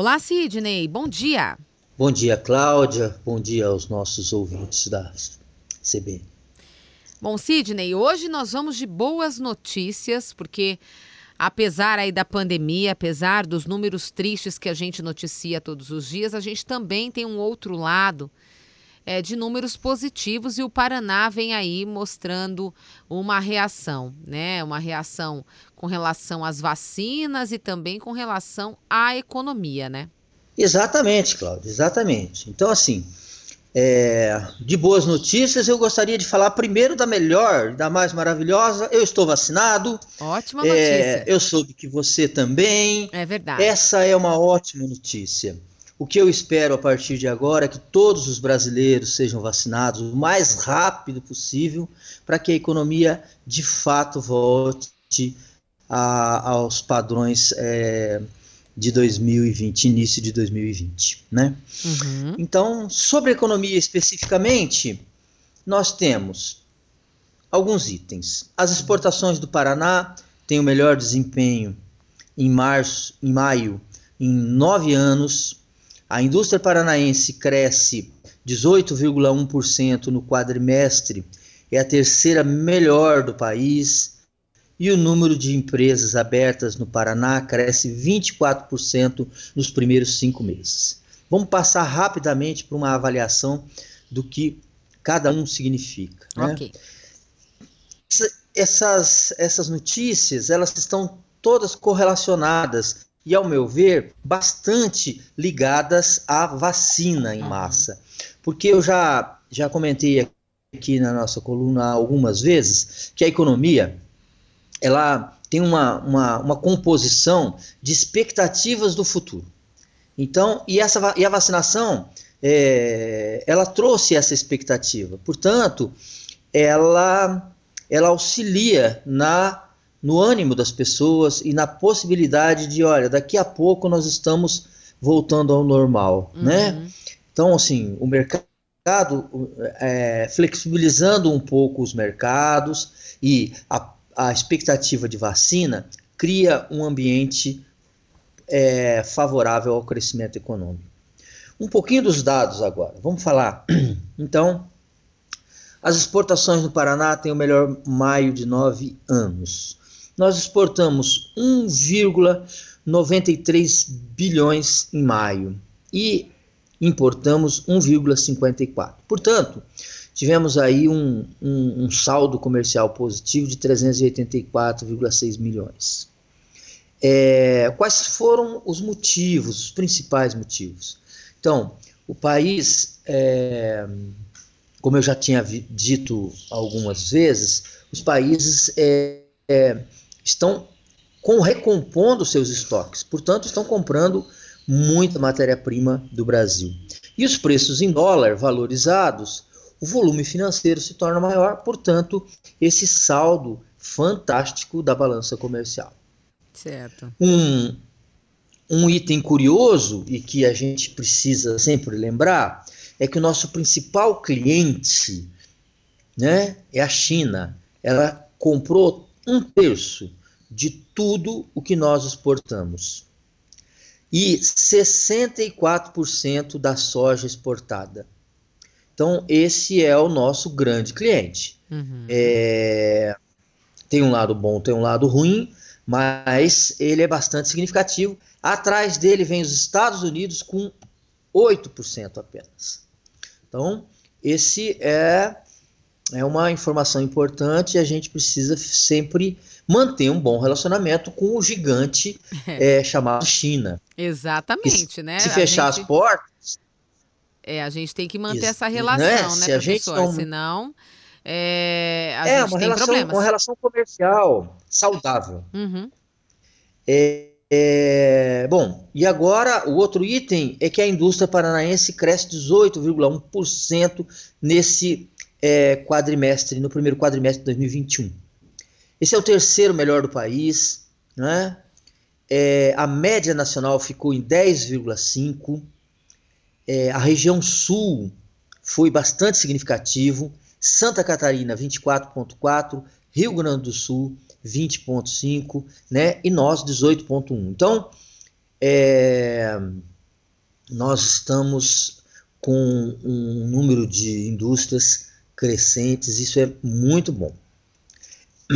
Olá, Sidney, bom dia. Bom dia, Cláudia. Bom dia aos nossos ouvintes da CB. Bom, Sidney, hoje nós vamos de boas notícias, porque apesar aí da pandemia, apesar dos números tristes que a gente noticia todos os dias, a gente também tem um outro lado é, de números positivos e o Paraná vem aí mostrando uma reação, né? Uma reação com relação às vacinas e também com relação à economia, né? Exatamente, Cláudio, exatamente. Então, assim, é, de boas notícias, eu gostaria de falar primeiro da melhor, da mais maravilhosa. Eu estou vacinado. Ótima é, notícia. É, eu soube que você também. É verdade. Essa é uma ótima notícia. O que eu espero a partir de agora é que todos os brasileiros sejam vacinados o mais rápido possível para que a economia de fato volte a, aos padrões é, de 2020, início de 2020, né? Uhum. Então, sobre a economia especificamente, nós temos alguns itens. As exportações do Paraná têm o melhor desempenho em março, em maio, em nove anos a indústria paranaense cresce 18,1% no quadrimestre, é a terceira melhor do país, e o número de empresas abertas no Paraná cresce 24% nos primeiros cinco meses. Vamos passar rapidamente para uma avaliação do que cada um significa. Né? Okay. Essas, essas notícias elas estão todas correlacionadas e, ao meu ver, bastante ligadas à vacina em massa. Porque eu já, já comentei aqui na nossa coluna algumas vezes que a economia ela tem uma, uma, uma composição de expectativas do futuro. Então, e, essa, e a vacinação, é, ela trouxe essa expectativa. Portanto, ela, ela auxilia na no ânimo das pessoas e na possibilidade de, olha, daqui a pouco nós estamos voltando ao normal, uhum. né? Então, assim, o mercado é, flexibilizando um pouco os mercados e a, a expectativa de vacina cria um ambiente é, favorável ao crescimento econômico. Um pouquinho dos dados agora. Vamos falar. Então, as exportações no Paraná têm o melhor maio de nove anos nós exportamos 1,93 bilhões em maio e importamos 1,54. Portanto, tivemos aí um, um, um saldo comercial positivo de 384,6 milhões. É, quais foram os motivos, os principais motivos? Então, o país, é, como eu já tinha dito algumas vezes, os países é, é estão com, recompondo seus estoques, portanto, estão comprando muita matéria-prima do Brasil. E os preços em dólar valorizados, o volume financeiro se torna maior, portanto, esse saldo fantástico da balança comercial. Certo. Um, um item curioso e que a gente precisa sempre lembrar é que o nosso principal cliente né, é a China. Ela comprou um terço de tudo o que nós exportamos. E 64% da soja exportada. Então, esse é o nosso grande cliente. Uhum. É, tem um lado bom, tem um lado ruim, mas ele é bastante significativo. Atrás dele vem os Estados Unidos com 8% apenas. Então, esse é, é uma informação importante e a gente precisa sempre manter um bom relacionamento com o gigante é. É, chamado China. Exatamente, né? Se fechar gente... as portas. É, a gente tem que manter Isso, essa né? relação, né, né Se professor? Não... Senão. É, a é gente uma, tem relação, problemas. uma relação comercial saudável. Uhum. É, é, bom, e agora o outro item é que a indústria paranaense cresce 18,1% nesse é, quadrimestre, no primeiro quadrimestre de 2021. Esse é o terceiro melhor do país. Né? É, a média nacional ficou em 10,5. É, a região sul foi bastante significativo. Santa Catarina, 24,4. Rio Grande do Sul, 20,5. Né? E nós, 18,1. Então, é, nós estamos com um número de indústrias crescentes, isso é muito bom.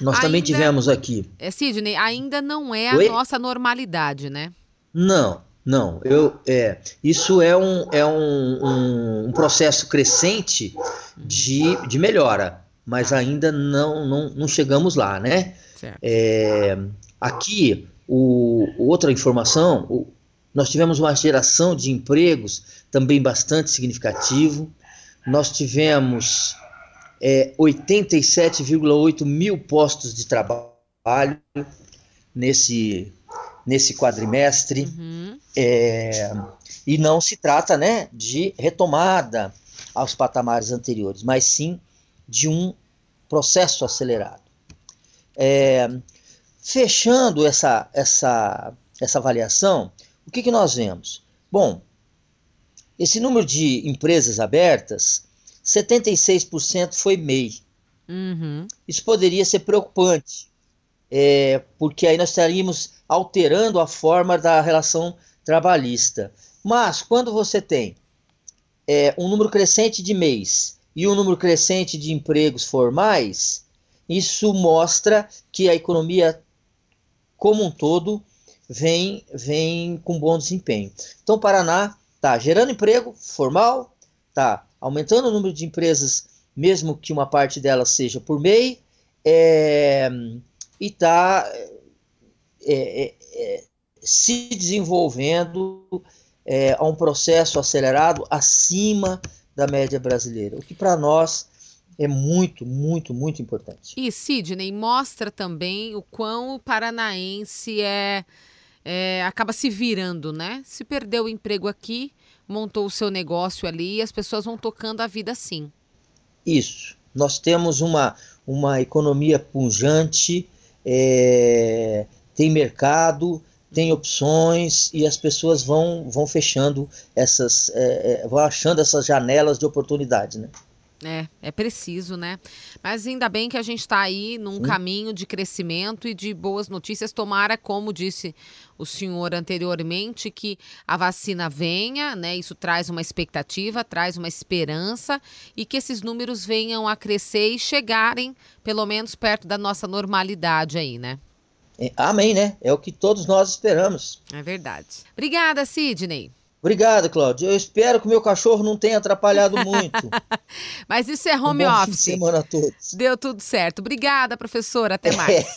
Nós ainda, também tivemos aqui. É, Sidney, ainda não é a Oi? nossa normalidade, né? Não, não. Eu, é, isso é um, é um, um, um processo crescente de, de melhora, mas ainda não, não, não chegamos lá, né? É, aqui, o, outra informação, o, nós tivemos uma geração de empregos também bastante significativo. Nós tivemos é, 87,8 mil postos de trabalho nesse, nesse quadrimestre. Uhum. É, e não se trata né, de retomada aos patamares anteriores, mas sim de um processo acelerado. É, fechando essa, essa, essa avaliação, o que, que nós vemos? Bom, esse número de empresas abertas 76% foi MEI. Uhum. Isso poderia ser preocupante, é, porque aí nós estaríamos alterando a forma da relação trabalhista. Mas quando você tem é, um número crescente de MEIs e um número crescente de empregos formais, isso mostra que a economia como um todo vem, vem com bom desempenho. Então, o Paraná está gerando emprego formal, está aumentando o número de empresas, mesmo que uma parte delas seja por MEI, é, e está é, é, é, se desenvolvendo é, a um processo acelerado acima da média brasileira, o que para nós é muito, muito, muito importante. E Sidney mostra também o quão o paranaense é, é acaba se virando, né? Se perdeu o emprego aqui, montou o seu negócio ali e as pessoas vão tocando a vida assim. Isso. Nós temos uma, uma economia punjante, é, tem mercado, tem opções e as pessoas vão, vão fechando essas, é, é, vão achando essas janelas de oportunidade, né? É, é preciso, né? Mas ainda bem que a gente está aí num hum. caminho de crescimento e de boas notícias. Tomara, como disse o senhor anteriormente, que a vacina venha, né? Isso traz uma expectativa, traz uma esperança e que esses números venham a crescer e chegarem, pelo menos, perto da nossa normalidade aí, né? É, amém, né? É o que todos nós esperamos. É verdade. Obrigada, Sidney. Obrigado, Cláudio. Eu espero que o meu cachorro não tenha atrapalhado muito. Mas isso é home um office. Semana todos. Deu tudo certo. Obrigada, professora. Até mais.